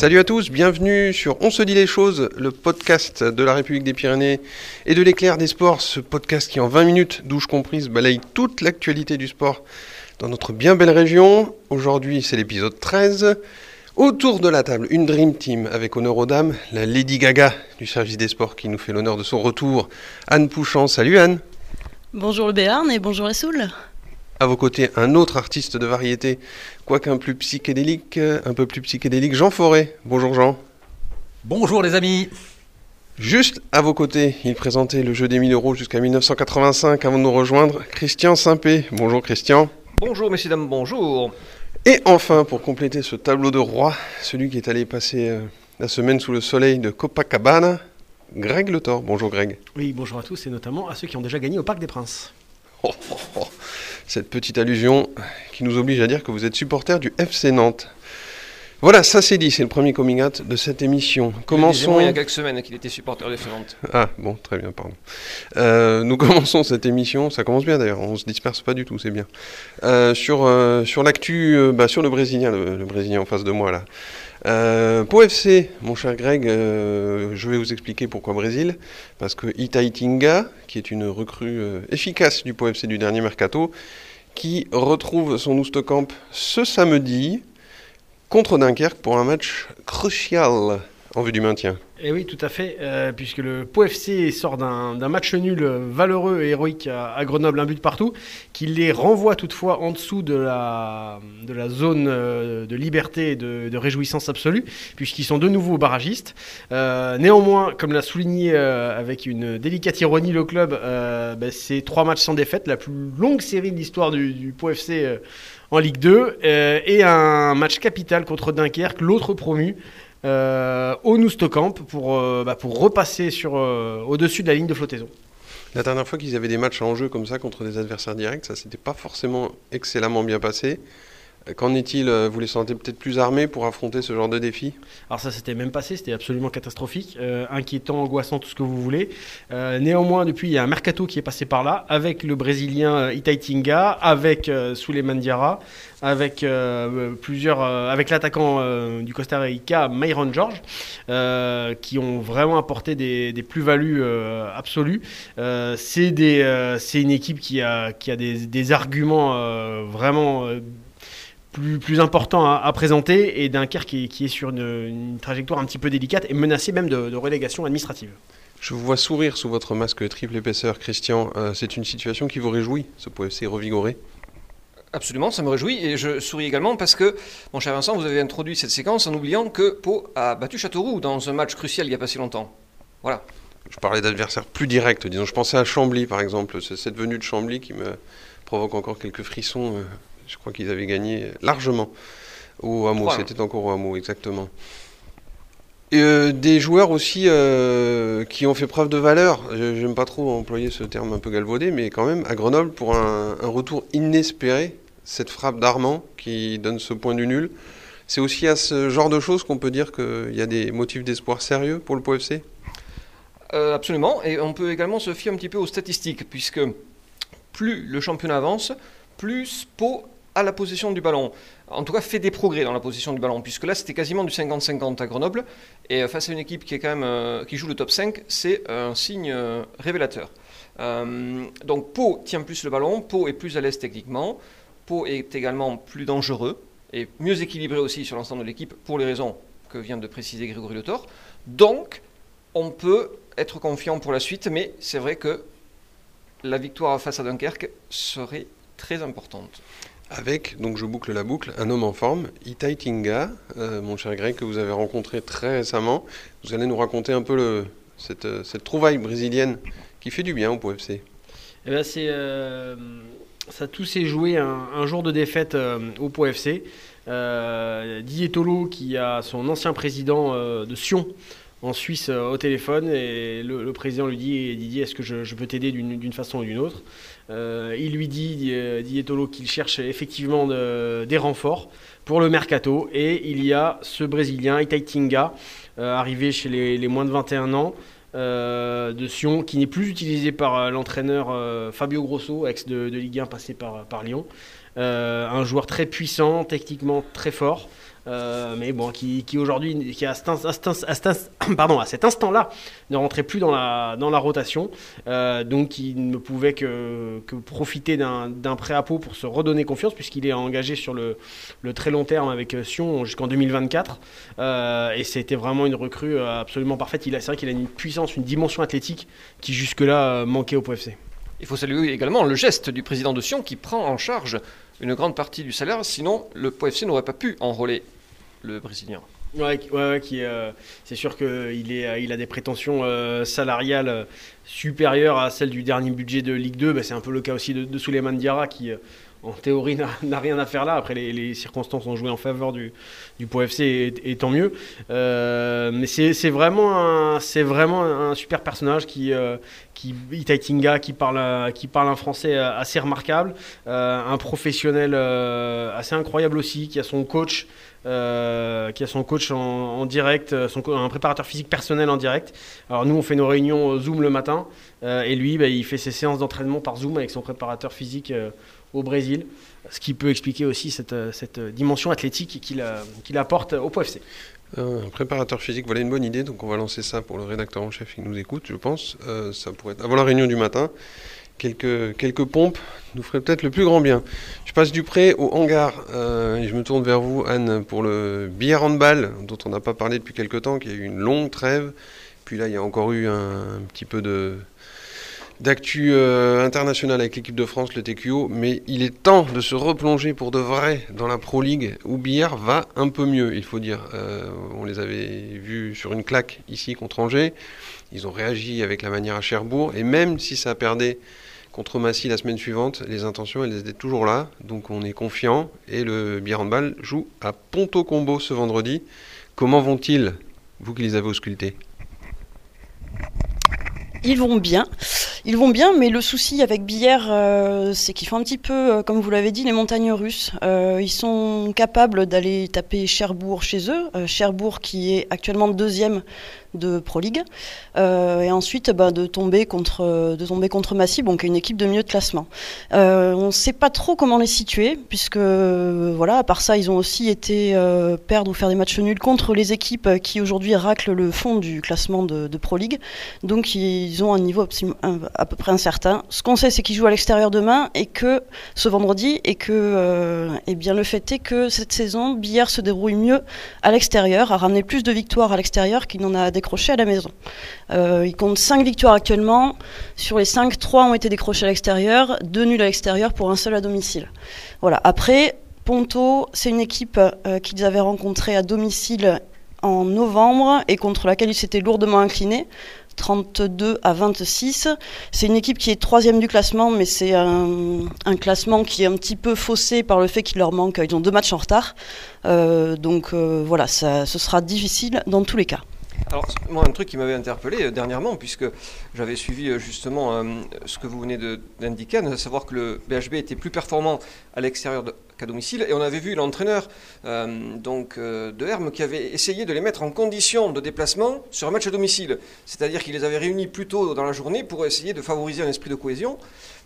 Salut à tous, bienvenue sur On se dit les choses, le podcast de la République des Pyrénées et de l'éclair des sports, ce podcast qui en 20 minutes, douche comprise, balaye toute l'actualité du sport dans notre bien belle région. Aujourd'hui c'est l'épisode 13. Autour de la table, une Dream Team avec honneur aux dames, la Lady Gaga du service des sports qui nous fait l'honneur de son retour, Anne Pouchant. Salut Anne. Bonjour le Béarn et bonjour les Souls. À vos côtés, un autre artiste de variété, quoiqu'un plus psychédélique, un peu plus psychédélique, Jean Forêt. Bonjour Jean. Bonjour les amis. Juste à vos côtés, il présentait le jeu des 1000 euros jusqu'à 1985 avant de nous rejoindre, Christian Simpé. Bonjour Christian. Bonjour messieurs, dames, bonjour. Et enfin, pour compléter ce tableau de roi, celui qui est allé passer euh, la semaine sous le soleil de Copacabana, Greg Le Thor. Bonjour Greg. Oui, bonjour à tous et notamment à ceux qui ont déjà gagné au Parc des Princes. Oh, oh, oh. Cette petite allusion qui nous oblige à dire que vous êtes supporter du FC Nantes. Voilà, ça c'est dit, c'est le premier coming out de cette émission. Commençons. Il y a quelques semaines qu'il était supporter du FC Nantes. Ah bon, très bien, pardon. Euh, nous commençons cette émission, ça commence bien d'ailleurs, on se disperse pas du tout, c'est bien. Euh, sur euh, sur l'actu, bah, sur le Brésilien, le, le, Brésilien en face de moi là. Euh, pour FC, mon cher Greg, euh, je vais vous expliquer pourquoi Brésil. Parce que Itaitinga, qui est une recrue euh, efficace du POFC du dernier mercato, qui retrouve son Oustocamp ce samedi contre Dunkerque pour un match crucial en vue du maintien. Et Eh oui, tout à fait, euh, puisque le Pau FC sort d'un match nul valeureux et héroïque à, Grenoble, un but partout, qui les renvoie toutefois en dessous de la, zone euh, de liberté et de, réjouissance absolue, puisqu'ils sont de nouveau barragistes. Euh, néanmoins, comme l'a souligné avec une délicate ironie le club, bah, c'est trois matchs sans défaite, la plus longue série de l'histoire du, du Pau FC en Ligue 2, et un match capital contre Dunkerque, l'autre promu. Euh, au Noustocamp pour, euh, bah, pour repasser sur, euh, au-dessus de la ligne de flottaison. La dernière fois qu'ils avaient des matchs en jeu comme ça contre des adversaires directs, ça s'était pas forcément excellemment bien passé. Qu'en est-il Vous les sentez peut-être plus armés pour affronter ce genre de défi Alors ça s'était même passé, c'était absolument catastrophique, euh, inquiétant, angoissant, tout ce que vous voulez. Euh, néanmoins, depuis, il y a un mercato qui est passé par là, avec le Brésilien Itaitinga, avec euh, Souleymane Diarra, avec euh, plusieurs, euh, avec l'attaquant euh, du Costa Rica, Myron George, qui ont vraiment apporté des, plus-values absolues. c'est une équipe qui a, qui a des arguments vraiment plus, plus important à, à, présenter et Dunkerque qui, qui est sur une, une, trajectoire un petit peu délicate et menacée même de, de relégation administrative. Je vous vois sourire sous votre masque triple épaisseur, Christian. Euh, c'est une situation qui vous réjouit, ce POFC revigoré Absolument, ça me réjouit et je souris également parce que, mon cher Vincent, vous avez introduit cette séquence en oubliant que Pau a battu Châteauroux dans un match crucial il n'y a pas si longtemps. Voilà. Je parlais d'adversaires plus directs, disons. Je pensais à Chambly, par exemple. C'est cette venue de Chambly qui me provoque encore quelques frissons. Je crois qu'ils avaient gagné largement au hameau. Voilà. C'était encore au hameau, exactement. Et, euh, des joueurs aussi euh, qui ont fait preuve de valeur. J'aime pas trop employer ce terme un peu galvaudé, mais quand même à Grenoble pour un, un retour inespéré. Cette frappe d'Armand qui donne ce point du nul. C'est aussi à ce genre de choses qu'on peut dire qu'il y a des motifs d'espoir sérieux pour le POFC euh, Absolument. Et on peut également se fier un petit peu aux statistiques, puisque plus le championnat avance, plus Pau à la possession du ballon. En tout cas, fait des progrès dans la possession du ballon, puisque là, c'était quasiment du 50-50 à Grenoble. Et face à une équipe qui, est quand même, euh, qui joue le top 5, c'est un signe euh, révélateur. Euh, donc, Pau tient plus le ballon, Pau est plus à l'aise techniquement, Pau est également plus dangereux et mieux équilibré aussi sur l'ensemble de l'équipe pour les raisons que vient de préciser Grégory Le. Donc, on peut être confiant pour la suite, mais c'est vrai que la victoire face à Dunkerque serait très importante avec, donc je boucle la boucle, un homme en forme, Itai Tinga, euh, mon cher Greg, que vous avez rencontré très récemment. Vous allez nous raconter un peu cette, cette, trouvaille brésilienne qui fait du bien au POFC. Eh ben c'est, euh, ça tout s'est joué un, jour de défaite euh, au POFC. Euh, Didier Tolo, qui a son ancien président euh, de Sion, en Suisse euh, au téléphone et le, le, président lui dit Didier est-ce que je, je peux t'aider d'une façon ou d'une autre? Euh, il lui dit euh, Didier Tolo qu'il cherche effectivement de, des renforts pour le mercato. Et il y a ce brésilien Itaitinga euh, arrivé chez les, les, moins de 21 ans de Sion qui n'est plus utilisé par l'entraîneur Fabio Grosso ex de, de, Ligue 1 passé par, par Lyon. Un joueur très puissant techniquement très fort Euh, mais bon, qui, aujourd'hui, qui à, à cet instant-là, ne rentrait plus dans la, dans la rotation. Euh, donc, il ne pouvait que, que profiter d'un prêt à peau pour se redonner confiance, puisqu'il est engagé sur le, le, très long terme avec Sion jusqu'en 2024. Euh, et c'était vraiment une recrue absolument parfaite. C'est vrai qu'il a une puissance, une dimension athlétique qui jusque-là manquait au PFC. Il faut saluer également le geste du président de Sion qui prend en charge une grande partie du salaire, sinon le POFC n'aurait pas pu enrôler le Brésilien. Ouais, ouais, qui, euh, c'est sûr qu'il est, il a des prétentions euh, salariales euh, supérieures à celles du dernier budget de Ligue 2. Bah, c'est un peu le cas aussi de, de Souleymane Diarra qui, en théorie, n'a rien à faire là. Après, les, circonstances ont joué en faveur du, du FC et, tant mieux. mais c'est vraiment, un, vraiment un super personnage qui, qui Itaitinga qui parle qui parle un français assez remarquable, un professionnel assez incroyable aussi, qui a son coach euh, qui a son coach en, direct, son, un préparateur physique personnel en direct. Alors nous, on fait nos réunions Zoom le matin, euh, et lui, bah, il fait ses séances d'entraînement par Zoom avec son préparateur physique euh, au Brésil, ce qui peut expliquer aussi cette, cette dimension athlétique qu'il apporte au POFC. Un préparateur physique, voilà une bonne idée. Donc on va lancer ça pour le rédacteur en chef qui nous écoute, je pense. ça pourrait être avant la réunion du matin quelques, quelques pompes nous ferait peut-être le plus grand bien. Je passe du prêt au hangar euh, et je me tourne vers vous, Anne, pour le billard handball, dont on n'a pas parlé depuis quelques temps, qui a eu une longue trêve. Puis là, il y a encore eu un, petit peu de d'actu euh, international avec l'équipe de France, le TQO, mais il est temps de se replonger pour de vrai dans la Pro League où Billard va un peu mieux, il faut dire. Euh, on les avait vus sur une claque ici contre Angers, ils ont réagi avec la manière à Cherbourg, et même si ça perdait contre Massy la semaine suivante, les intentions elles étaient toujours là, donc on est confiant et le Ball joue à Ponto Combo ce vendredi. Comment vont-ils, vous qui les avez auscultés? Ils vont bien. Ils vont bien, mais le souci avec Billère, euh, c'est qu'ils font un petit peu, euh, comme vous l'avez dit, les montagnes russes. Euh, ils sont capables d'aller taper Cherbourg chez eux. Cherbourg qui est actuellement deuxième de Pro League. Euh, et ensuite, bah, de, tomber contre, de tomber contre Massy, une équipe de milieu de classement. Euh, on ne sait pas trop comment les situer, puisque, voilà, à part ça, ils ont aussi été euh, perdre ou faire des matchs nuls contre les équipes qui aujourd'hui raclent le fond du classement de, Pro League. Donc, ils ont un niveau à peu près incertain. Ce qu'on sait, c'est qu'ils jouent à l'extérieur demain et que ce vendredi, et que, eh bien, le fait est que cette saison, Billard se déroule mieux à l'extérieur, a ramené plus de victoires à l'extérieur qu'il n'en a décroché à la maison. Euh, il compte 5 victoires actuellement. Sur les 5, 3 ont été décrochés à l'extérieur, 2 nuls à l'extérieur pour un seul à domicile. Voilà. Après, Ponto, c'est une équipe euh, qu'ils avaient rencontrée à domicile en novembre et contre laquelle ils s'étaient lourdement inclinés. 32 à 26. C'est une équipe qui est troisième du classement, mais c'est un, classement qui est un petit peu faussé par le fait qu'il leur manque, ils ont deux matchs en retard. Euh, donc voilà, ce sera difficile dans tous les cas. Alors, moi, un truc qui m'avait interpellé euh, dernièrement, puisque j'avais suivi euh, justement euh, ce que vous venez d'indiquer, à savoir que le BHB était plus performant à l'extérieur qu'à domicile, et on avait vu l'entraîneur donc de Hermes qui avait essayé de les mettre en condition de déplacement sur un match à domicile, c'est-à-dire qu'il les avait réunis plus tôt dans la journée pour essayer de favoriser un esprit de cohésion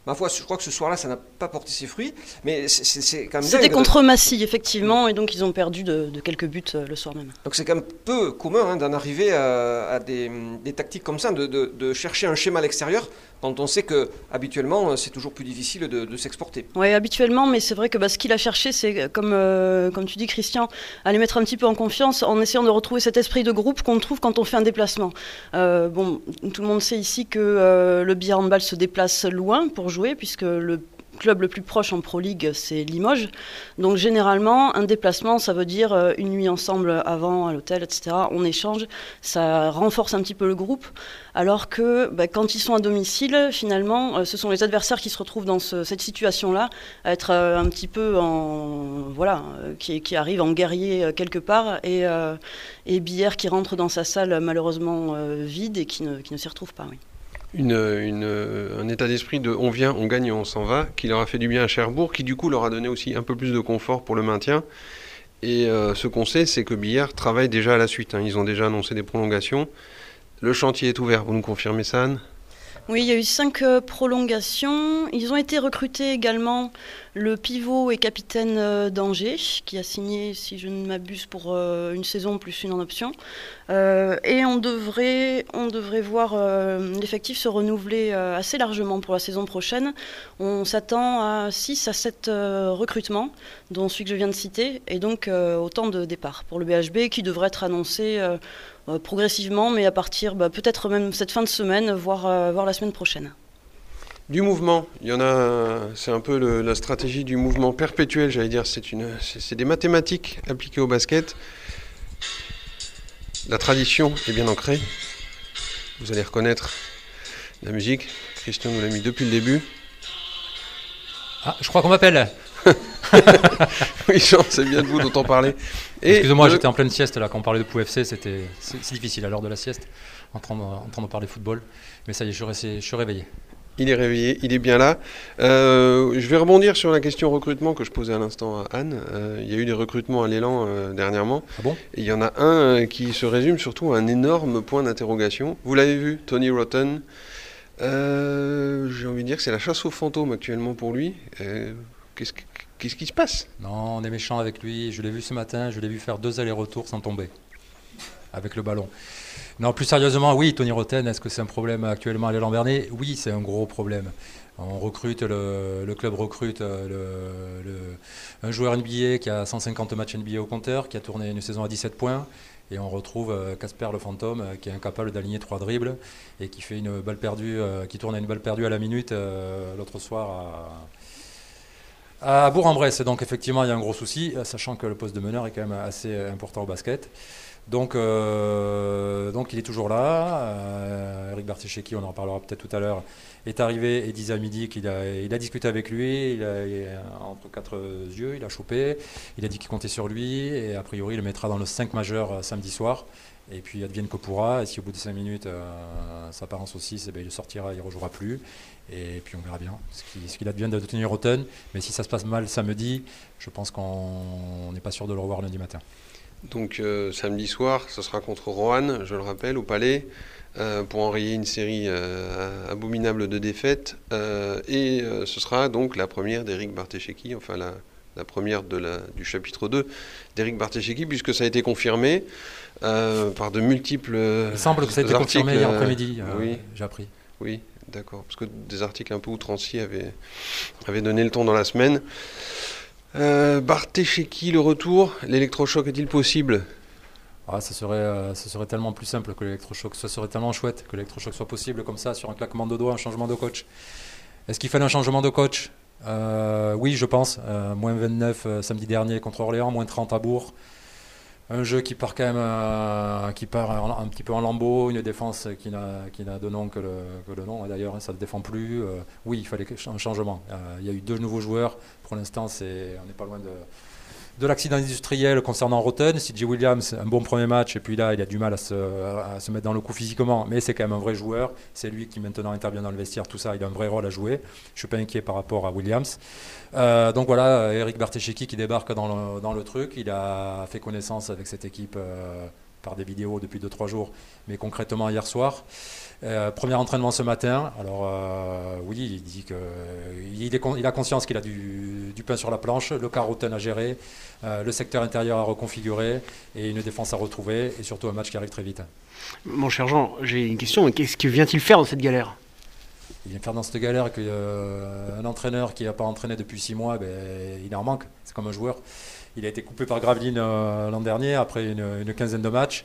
ma foi, je crois que ce soir-là, ça n'a pas porté ses fruits. Mais c'est quand même. C'était contre Massy, effectivement, et donc ils ont perdu de, quelques buts euh, le soir même. Donc c'est quand même peu commun hein, d'en arriver à, des, tactiques comme ça, de, chercher un schéma à l'extérieur quand on sait que habituellement euh, c'est toujours plus difficile de, s'exporter. Oui, habituellement, mais c'est vrai que bah, ce qu'il a cherché, c'est comme, euh, comme tu dis, Christian, à les mettre un petit peu en confiance en essayant de retrouver cet esprit de groupe qu'on trouve quand on fait un déplacement. bon, tout le monde sait ici que le billard handball se déplace loin pour jouer, puisque le club le plus proche en Pro League, c'est Limoges. Donc généralement, un déplacement, ça veut dire euh, une nuit ensemble avant à l'hôtel, etc. On échange, ça renforce un petit peu le groupe. Alors que bah, quand ils sont à domicile, finalement, euh, ce sont les adversaires qui se retrouvent dans cette situation-là, à être euh, un petit peu en voilà, qui, qui arrivent en guerrier quelque part, et, Billère qui rentre dans sa salle malheureusement vide et qui ne, qui ne s'y retrouve pas. Oui un état d'esprit de on vient, on gagne, on s'en va, qui leur a fait du bien à Cherbourg, qui du coup leur a donné aussi un peu plus de confort pour le maintien. Et euh, ce qu'on sait, c'est que Billard travaille déjà à la suite. Hein. Ils ont déjà annoncé des prolongations. Le chantier est ouvert, vous nous confirmez ça, Anne? Oui, il y a eu cinq euh, prolongations. Ils ont été recrutés également le pivot et capitaine euh, d'Angers, qui a signé, si je ne m'abuse, pour une saison plus une en option. Et on devrait, on devrait voir l'effectif se renouveler assez largement pour la saison prochaine. On s'attend à 6 à 7 recrutements, dont celui que je viens de citer, et donc autant de départs pour le BHB qui devrait être annoncé euh, progressivement, mais à partir bah, peut-être même cette fin de semaine, voire, euh, la semaine prochaine. Du mouvement, il y en a, c'est un peu la stratégie du mouvement perpétuel, j'allais dire, c'est des mathématiques appliquées au basket. La tradition est bien ancrée. Vous allez reconnaître la musique. Christian nous l'a mis depuis le début. Ah, je crois qu'on m'appelle. oui, Jean, c'est bien de vous dont parler. Excusez-moi, j'étais en pleine sieste là quand on parlait de POUFC, c'était c'est difficile à l'heure de la sieste, en train, de, en train de parler football. Mais ça y est, je, suis réveillé. Il est réveillé, il est bien là. Euh, je vais rebondir sur la question recrutement que je posais à l'instant à Anne. Euh, il y a eu des recrutements à l'élan euh, dernièrement. Ah bon? Et il y en a un qui se résume surtout à un énorme point d'interrogation. Vous l'avez vu, Tony Rotten. J'ai envie de dire que c'est la chasse aux fantômes actuellement pour lui. Qu'est-ce que Qu'est-ce qui se passe? Non, on est méchant avec lui. Je l'ai vu ce matin, je l'ai vu faire deux allers-retours sans tomber avec le ballon. Non, plus sérieusement, oui, Tony Roten, est-ce que c'est un problème actuellement à l'élan Oui, c'est un gros problème. On recrute, le, club recrute euh, un joueur NBA qui a 150 matchs NBA au compteur, qui a tourné une saison à 17 points. Et on retrouve euh, Casper le fantôme euh, qui est incapable d'aligner trois dribbles et qui fait une balle perdue, qui tourne à une balle perdue à la minute l'autre soir à, à Bourg-en-Bresse, donc effectivement, il y a un gros souci, sachant que le poste de meneur est quand même assez important au basket. Donc, euh, donc il est toujours là. Eric Barticheki, on en reparlera peut-être tout à l'heure, est arrivé et disait à midi qu'il a, discuté avec lui, il a, entre quatre yeux, il a chopé, il a dit qu'il comptait sur lui et a priori il le mettra dans le 5 majeur samedi soir. Et puis advienne que pourra, et si au bout de 5 minutes ça part en saucisse, ben, il sortira, il ne rejouera plus. Et puis on verra bien ce qu'il advient de tenir Rotten. Mais si ça se passe mal samedi, je pense qu'on n'est pas sûr de le revoir lundi matin. Donc euh, samedi soir, ce sera contre Rohan, je le rappelle, au Palais, euh, pour enrayer une série euh, abominable de défaites. et ce sera donc la première d'Eric Bartesheki, enfin la, la première de la, du chapitre 2 d'Eric Bartesheki, puisque ça a été confirmé par de multiples. Il semble que ça a été confirmé hier après-midi, oui. j'ai appris. Oui, D'accord, parce que des articles un peu outranciers avaient, avaient donné le ton dans la semaine. Euh, qui le retour, l'électrochoc est-il possible? Ah, ça, serait, euh, ça serait tellement plus simple que l'électrochoc, ça serait tellement chouette que l'électrochoc soit possible comme ça, sur un claquement de doigts, un changement de coach. Est-ce qu'il fallait un changement de coach? Euh, Oui, je pense. Euh, moins 29 samedi dernier contre Orléans, moins 30 à Bourg un jeu qui part quand même qui part un, petit peu en lambeau, une défense qui n'a de nom que le, que le nom. D'ailleurs, ça ne défend plus. Oui, il fallait un changement. Il y a eu deux nouveaux joueurs. L'instant, on n'est pas loin de, de l'accident industriel concernant Rotten. CJ Williams, un bon premier match, et puis là, il a du mal à se, mettre dans le coup physiquement, mais c'est quand même un vrai joueur. C'est lui qui maintenant intervient dans le vestiaire, tout ça, il a un vrai rôle à jouer. Je ne suis pas inquiet par rapport à Williams. Euh, donc voilà, Eric Bartesheki qui débarque dans le, dans le, truc. Il a fait connaissance avec cette équipe euh, par des vidéos depuis 2-3 jours, mais concrètement hier soir. Euh, premier entraînement ce matin. Alors euh, oui, il dit que il, il a conscience qu'il a du, du, pain sur la planche, le carotten à gérer, euh, le secteur intérieur à reconfigurer et une défense à retrouver et surtout un match qui arrive très vite. Mon cher Jean, j'ai une question. Qu'est-ce que vient-il faire dans cette galère? Il vient faire dans cette galère qu'un entraîneur qui n'a pas entraîné depuis six mois, ben, il en manque. C'est comme un joueur. Il a été coupé par Graveline l'an dernier après une, quinzaine de matchs.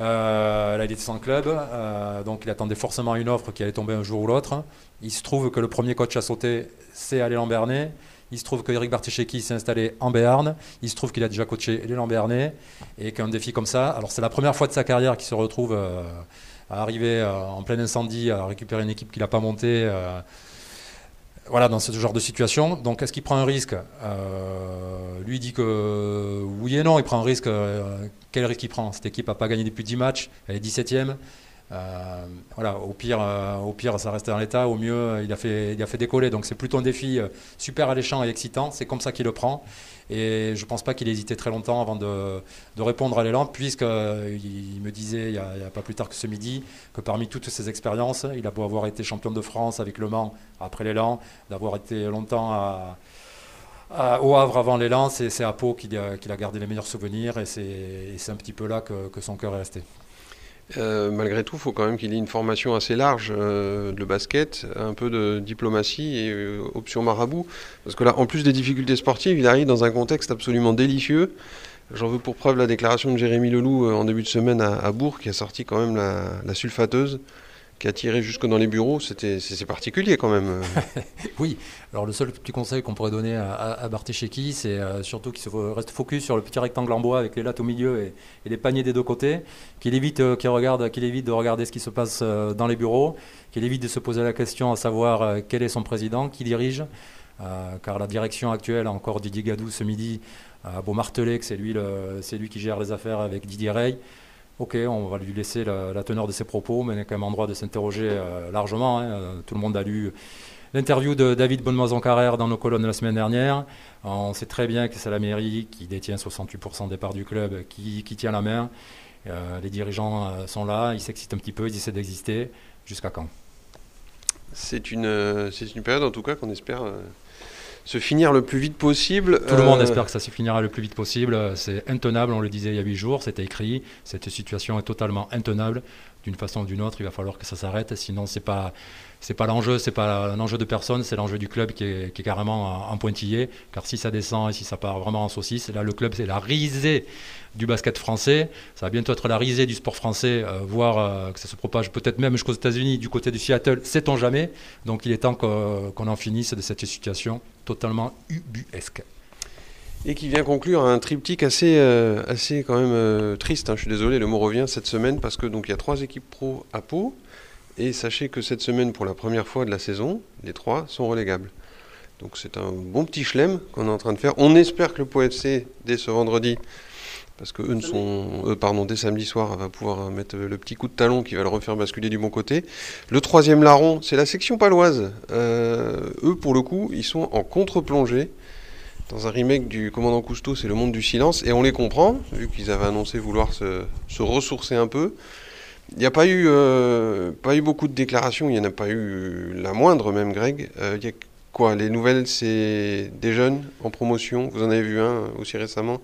Euh, là, il était sans club, euh, donc il attendait forcément une offre qui allait tomber un jour ou l'autre. Il se trouve que le premier coach à sauter, c'est Alain Bernet. Il se trouve que Eric Barticheki s'est installé en Béarn. Il se trouve qu'il a déjà coaché les Bernet et qu'un défi comme ça. Alors, c'est la première fois de sa carrière qu'il se retrouve euh, à arriver en plein incendie, à récupérer une équipe qu'il n'a pas montée voilà, dans ce genre de situation. Donc, est-ce qu'il prend un risque? Euh, Lui dit que oui et non, il prend un risque. Euh, quel risque il prend? Cette équipe n'a pas gagné depuis 10 matchs, elle est 17e. voilà, au pire, au pire, ça reste dans l'état. Au mieux, il a fait, il a fait décoller. Donc c'est plutôt un défi super alléchant et excitant. C'est comme ça qu'il le prend. Et je ne pense pas qu'il ait hésité très longtemps avant de, répondre à l'élan, puisqu'il me disait il n'y a, pas plus tard que ce midi que parmi toutes ses expériences, il a beau avoir été champion de France avec Le Mans après l'élan, d'avoir été longtemps au Havre avant l'élan, c'est à Pau qu'il a, gardé les meilleurs souvenirs et c'est un petit peu là que son cœur est resté. Euh, malgré tout, il faut quand même qu'il ait une formation assez large euh, de basket, un peu de diplomatie et euh, option marabout. Parce que là, en plus des difficultés sportives, il arrive dans un contexte absolument délicieux. J'en veux pour preuve la déclaration de Jérémy Leloup en début de semaine à, Bourg, qui a sorti quand même la sulfateuse qui a tiré jusque dans les bureaux, c'est particulier quand même. oui, alors le seul petit conseil qu'on pourrait donner à, à c'est euh, surtout qu'il reste focus sur le petit rectangle en bois avec les lattes au milieu et, les paniers des deux côtés, qu'il évite, euh, regarde, qu'il évite de regarder ce qui se passe euh, dans les bureaux, qu'il évite de se poser la question à savoir quel est son président, qui dirige, car la direction actuelle, encore Didier Gadou ce midi, a beau marteler que c'est lui, lui qui gère les affaires avec Didier Rey. Ok, on va lui laisser la, teneur de ses propos, mais y a quand même endroit de s'interroger euh, largement. Hein. Tout le monde a lu l'interview de David Bonnemaison-Carrère dans nos colonnes la semaine dernière. On sait très bien que c'est la mairie qui détient 68% des parts du club qui, tient la main. Euh, les dirigeants euh, sont là, ils s'excitent un petit peu, ils essaient d'exister. Jusqu'à quand? C'est une période en tout cas qu'on espère se finir le plus vite possible. Tout le monde euh, espère que ça se finira le plus vite possible. C'est intenable, on le disait il y a huit jours, c'était écrit. Cette situation est totalement intenable. D'une façon ou d'une autre, il va falloir que ça s'arrête. Sinon, c'est pas c'est pas l'enjeu, c'est pas un enjeu de personne, c'est l'enjeu du club qui est, qui est, carrément en pointillé. Car si ça descend et si ça part vraiment en saucisse, là le club c'est la risée du basket français. Ça va bientôt être la risée du sport français, euh, voire euh, que ça se propage peut-être même jusqu'aux États-Unis, du côté du Seattle, sait-on jamais. Donc il est temps qu'on en finisse de cette situation totalement ubuesque. Et qui vient conclure un triptyque assez, euh, assez quand même triste. Hein. je suis désolé, le mot revient cette semaine parce que donc il y a trois équipes pro à Pau. Et sachez que cette semaine, pour la première fois de la saison, les trois sont relégables. Donc c'est un bon petit chelem qu'on est en train de faire. On espère que le POFC, dès ce vendredi, parce que eux ne sont, pardon, dès samedi soir, va pouvoir mettre le petit coup de talon qui va le refaire basculer du bon côté. Le troisième larron, c'est la section paloise. Euh, eux, pour le coup, ils sont en contre-plongée. Dans un remake du Commandant Cousteau, c'est le monde du silence, et on les comprend, vu qu'ils avaient annoncé vouloir se, se ressourcer un peu. Il n'y a pas eu, euh, pas eu beaucoup de déclarations, il n'y en a pas eu la moindre même, Greg. Euh, quoi? Les nouvelles, c'est des jeunes en promotion? Vous en avez vu un aussi récemment?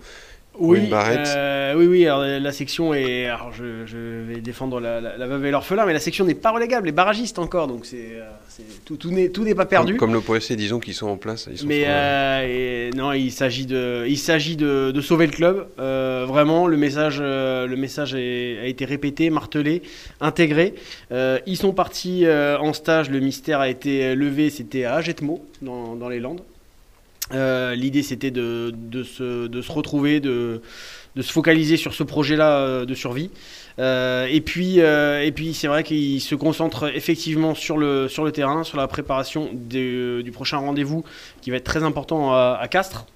Oui, euh, oui, oui. Alors, la section est. Alors, je, je vais défendre la, la, veuve et l'orphelin, mais la section n'est pas relégable, les barragistes encore, donc c'est euh, tout, tout n'est pas perdu. Comme, le POSC, disons qu'ils sont en place. Ils sont mais euh, non, il s'agit de, il s'agit de, de, sauver le club. Euh, vraiment, le message, le message a été répété, martelé, intégré. ils sont partis en stage. Le mystère a été levé. C'était à Agetmo, dans, dans les Landes. Euh, l'idée c'était de, se, retrouver, de, se focaliser sur ce projet-là euh, de survie. Euh, et puis, puis c'est vrai qu'il se concentre effectivement sur le, terrain, sur la préparation du prochain rendez-vous qui va être très important à, Castres.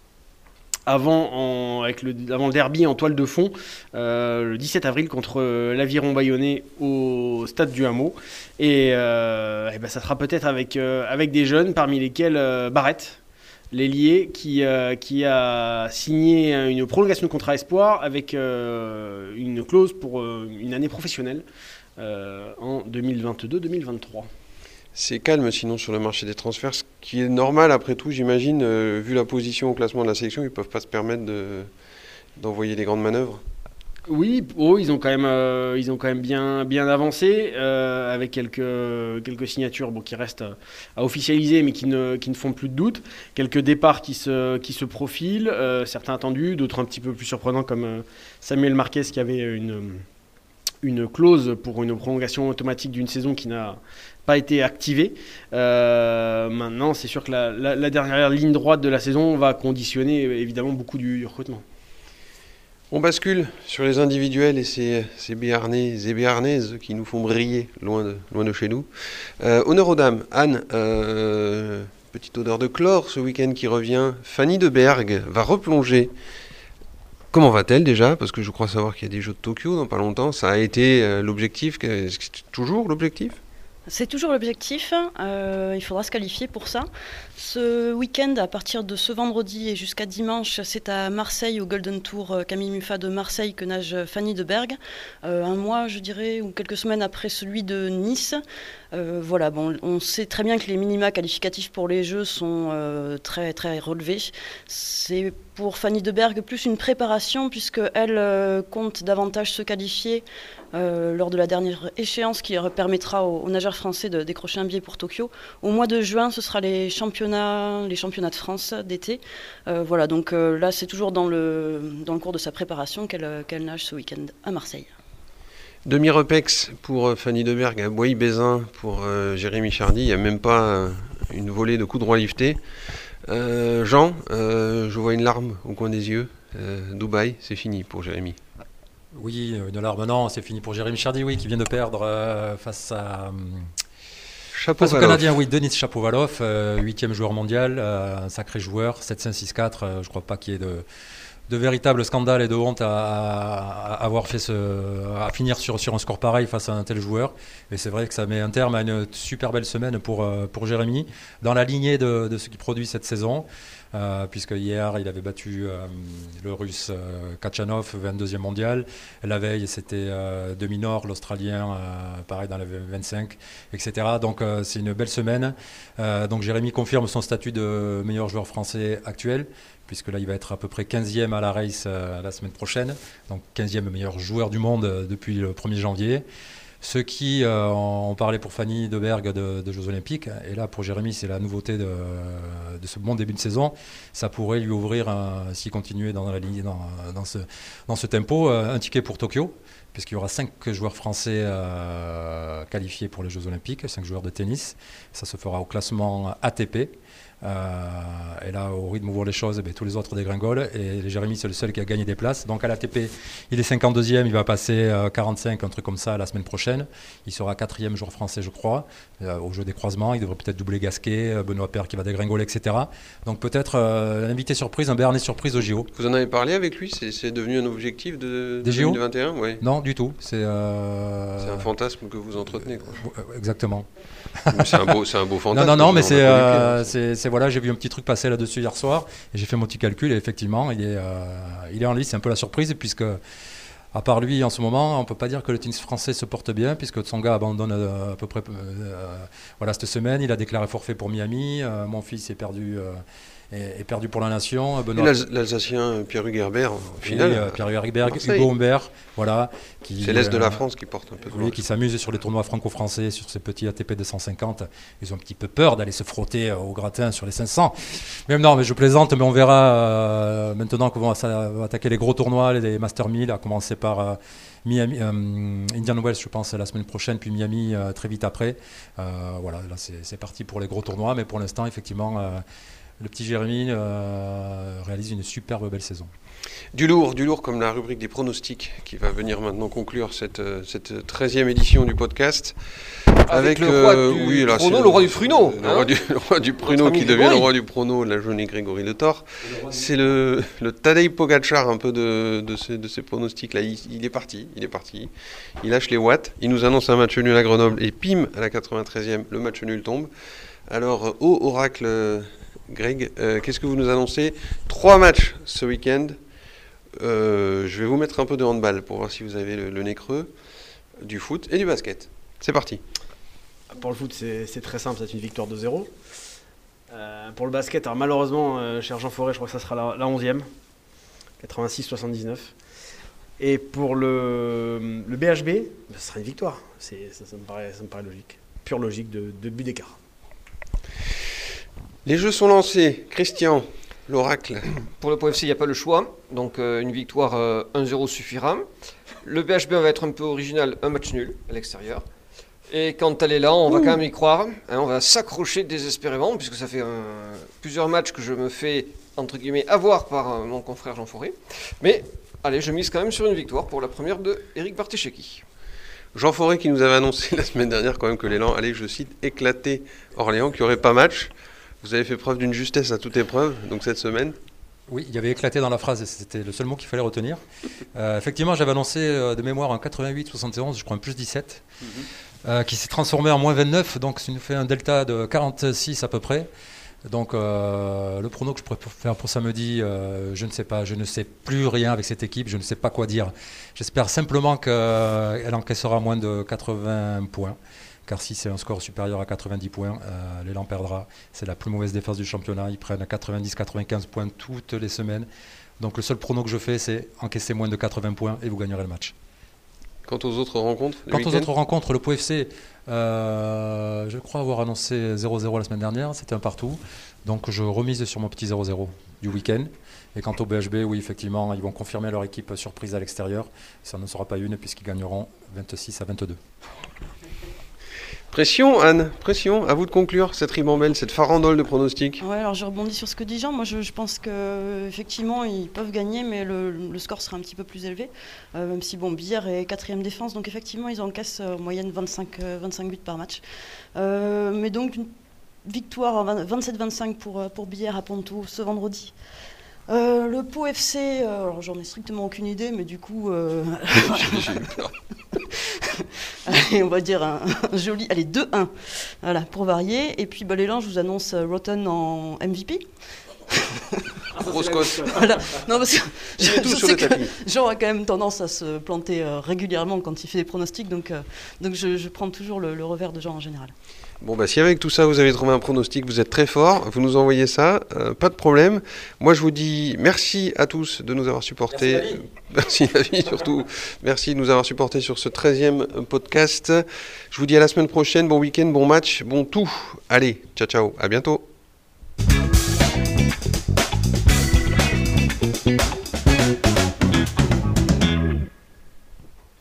Avant, avec le, avant le derby en toile de fond, le 17 avril contre l'Aviron Bayonnais au stade du Hameau. Et, ben, ça sera peut-être avec, avec des jeunes, parmi lesquels Barrett, l'ailier qui, euh, qui a signé une prolongation de contrat espoir avec euh, une clause pour euh, une année professionnelle en 2022-2023. C'est calme sinon sur le marché des transferts, ce qui est normal après tout, j'imagine, vu la position au classement de la sélection, ils ne peuvent pas se permettre d'envoyer des grandes manœuvres. Oui, oh, ils ont quand même, euh, ils ont quand même bien, avancé euh, avec quelques, signatures qui restent à, officialiser mais qui ne, font plus de doute. Quelques départs qui se, profilent, euh, certains attendus, d'autres un petit peu plus surprenants comme Samuel Marquez qui avait une, une clause pour une prolongation automatique d'une saison qui n'a pas été activée. maintenant, c'est sûr que la, la, dernière ligne droite de la saison va conditionner évidemment beaucoup du recrutement. On bascule sur les individuels et ces, ces béarnais et béarnaises qui nous font briller loin de, loin de chez nous. Euh, honneur aux dames. Anne, euh, petite odeur de chlore ce week-end qui revient. Fanny de Berg va replonger Comment va-t-elle déjà? Parce que je crois savoir qu'il y a des Jeux de Tokyo dans pas longtemps. Ça a été l'objectif, toujours l'objectif? C'est toujours l'objectif. Euh, il faudra se qualifier pour ça. Ce week-end, à partir de ce vendredi et jusqu'à dimanche, c'est à Marseille, au Golden Tour euh, Camille Muffat de Marseille, que nage Fanny de Berg. Euh, un mois, je dirais, ou quelques semaines après celui de Nice. voilà, bon, on sait très bien que les minima qualificatifs pour les Jeux sont très, très relevés. C'est pour Fanny de Berg plus une préparation, puisqu'elle compte davantage se qualifier euh, lors de la dernière échéance qui permettra aux, nageurs français de décrocher un billet pour Tokyo. Au mois de juin, ce sera les championnats, les championnats de France d'été. Euh, voilà, donc euh, là, c'est toujours dans le, dans le cours de sa préparation qu'elle nage ce week-end à Marseille. Demi-repex pour Fanny Deberg, à Bois-Bézin pour Jérémy Chardy. Il n'y a même pas une volée de coups droit liftés. Jean, je vois une larme au coin des yeux. Dubaï, c'est fini pour Jérémy. Oui, une larme, non, c'est fini pour Jérémy Chardy, oui, qui vient de perdre euh, face à. Euh, face au Canadien, oui, Denis Chapovalov, euh, huitième joueur mondial, un sacré joueur, 7-5-6-4. je ne crois pas qu'il y ait de, de véritable scandale et de honte à, avoir fait ce, à finir sur, sur un score pareil face à un tel joueur. Et c'est vrai que ça met un terme à une super belle semaine pour, pour Jérémy, dans la lignée de, de ce qu'il produit cette saison. Euh, puisque hier il avait battu euh, le russe euh, Kachanov, 22e mondial. La veille c'était Demi-Nord, l'Australien, pareil dans la 25, etc. Donc c'est une belle semaine. donc Jérémy confirme son statut de meilleur joueur français actuel puisque là il va être à peu près 15e à la race la semaine prochaine, donc 15e meilleur joueur du monde depuis le 1er janvier. Ceux qui euh, ont parlé pour Fanny Deberg de, de Jeux Olympiques, et là pour Jérémy c'est la nouveauté de, ce bon début de saison, ça pourrait lui ouvrir, s'il continuait dans la ligne, dans, ce, dans ce tempo, euh, un ticket pour Tokyo, puisqu'il y aura cinq joueurs français euh, qualifiés pour les Jeux Olympiques, cinq joueurs de tennis. Ça se fera au classement ATP. Euh, et là, au rythme où vont les choses, eh tous les autres dégringolent. Et Jérémy, c'est le seul qui a gagné des places. Donc à l'ATP, il est 52e, il va passer 45, euh, un truc comme ça, la semaine prochaine. Il sera quatrième joueur français, je crois, euh, au jeu des croisements. Il devrait peut-être doubler Gasquet, Benoît Père qui va dégringoler, etc. Donc peut-être un invité surprise, un Bernet surprise au JO. Vous en avez parlé avec lui? C'est devenu un objectif de, 2021 ouais. Non, du tout. C'est un fantasme que vous entretenez. Exactement. c'est un, beau, un beau fantasme. Non, non, non, mais c'est voilà, j'ai vu un petit truc passer là-dessus hier soir et j'ai fait mon petit calcul et effectivement, il est, euh, il est en lice. C'est un peu la surprise puisque, à part lui, en ce moment, on peut pas dire que le tennis français se porte bien puisque Tsonga abandonne euh, à peu près euh, voilà, cette semaine. Il a déclaré forfait pour Miami. mon fils est perdu est, perdu pour la nation. L'Alsacien Pierre Hugerbert, au final. Euh, Pierre Hugerbert, Hugo Humbert, voilà. C'est l'Est de la euh, France qui porte un peu. Oui, qui s'amuse sur les tournois franco-français, sur ces petits ATP de 150. Ils ont un petit peu peur d'aller se frotter euh, au gratin sur les 500. Même non, mais je plaisante, mais on verra maintenant qu'on va attaquer les gros tournois, les Master 1000, à commencer par. Miami, Indian Wells, je pense, la semaine prochaine, puis Miami très vite après. voilà, là c'est parti pour les gros tournois, mais pour l'instant, effectivement, le petit Jérémy euh, réalise une superbe belle saison. Du lourd, du lourd comme la rubrique des pronostics qui va venir maintenant conclure cette, euh, cette 13e édition du podcast. Avec, le roi euh, du oui, prono, le roi du pruneau. Le, roi, du, du pruneau qui devient le roi du prono, la journée Grégory Le Thor. C'est le, le Tadej Pogacar un peu de, de ces, de ces pronostics-là. Il, il, est parti, il est parti. Il lâche les watts. Il nous annonce un match nul à Grenoble et pim, à la 93e, le match nul tombe. Alors, au oracle Greg, euh, qu'est-ce que vous nous annoncez? Trois matchs ce week-end. Euh, je vais vous mettre un peu de handball pour voir si vous avez le, nez creux, du foot et du basket. C'est parti. Pour le foot, c'est très simple, c'est une victoire de 0. Euh, pour le basket, alors malheureusement, cher Jean Forêt, je crois que ça sera la, 11e. 86-79. Et pour le, BHB, ce sera une victoire. Ça, ça, me paraît, ça, me paraît, logique. Pure logique de, de but d'écart. Les jeux sont lancés. Christian, l'oracle. Pour le POFC, il n'y a pas le choix. Donc euh, une victoire 1-0 euh, suffira. Le BHB va être un peu original, un match nul à l'extérieur. Et quand elle est là, on va quand même y croire. Hein, on va s'accrocher désespérément, puisque ça fait plusieurs matchs que je me fais, entre guillemets, avoir par euh, mon confrère Jean Forêt. Mais allez, je mise quand même sur une victoire pour la première de Eric Barthécheki. Jean Forêt qui nous avait annoncé la semaine dernière quand même que l'élan allait, je cite, éclater Orléans, qu'il n'y aurait pas match. Vous avez fait preuve d'une justesse à toute épreuve, donc cette semaine Oui, il y avait éclaté dans la phrase, c'était le seul mot qu'il fallait retenir. Euh, effectivement, j'avais annoncé euh, de mémoire en 88-71, je crois un plus 17, mhm. euh, qui s'est transformé en moins 29, donc ça nous fait un delta de 46 à peu près. Donc le prono que je pourrais faire pour samedi, je ne sais pas, je ne sais plus rien avec cette équipe, je ne sais pas quoi dire. J'espère simplement qu'elle encaissera moins de 80 points car si c'est un score supérieur à 90 points, euh, l'élan perdra. C'est la plus mauvaise défense du championnat. Ils prennent 90-95 points toutes les semaines. Donc le seul prono que je fais, c'est encaisser moins de 80 points et vous gagnerez le match. Quant aux autres rencontres Quant aux autres rencontres, le POFC, euh, je crois avoir annoncé 0-0 la semaine dernière, c'était un partout. Donc je remise sur mon petit 0-0 du week-end. Et quant au BHB, oui, effectivement, ils vont confirmer leur équipe surprise à l'extérieur. Ça ne sera pas une puisqu'ils gagneront 26 à 22. Pression, Anne, pression. À vous de conclure cette ribambelle, cette farandole de pronostics. Ouais, alors je rebondis sur ce que dit Jean. Moi, je, pense qu'effectivement, ils peuvent gagner, mais le, score sera un petit peu plus élevé. Euh, même si, bon, Billard est quatrième défense, donc effectivement, ils encaissent euh, en moyenne 25, 25 euh, buts par match. mais donc, une victoire 27-25 pour, pour Billard à Ponto ce vendredi. le Pau FC, alors j'en ai strictement aucune idée, mais du coup. J'ai eu peur. on va dire un, joli. Allez, 2-1. Voilà, pour varier. Et puis, bah, l'élan, je vous annonce euh, Rotten en MVP. Grosse cote. Voilà. Non, parce que Jean a quand même tendance à se planter euh, régulièrement quand il fait des pronostics, donc, euh, donc je, prends toujours le, revers de Jean en général. Bon, bah, si avec tout ça vous avez trouvé un pronostic, vous êtes très fort, vous nous envoyez ça, pas de problème. Moi, je vous dis merci à tous de nous avoir supportés. Merci, David, surtout. Merci de nous avoir supportés sur ce 13e podcast. Je vous dis à la semaine prochaine. Bon week-end, bon match, bon tout. Allez, ciao, ciao. À bientôt.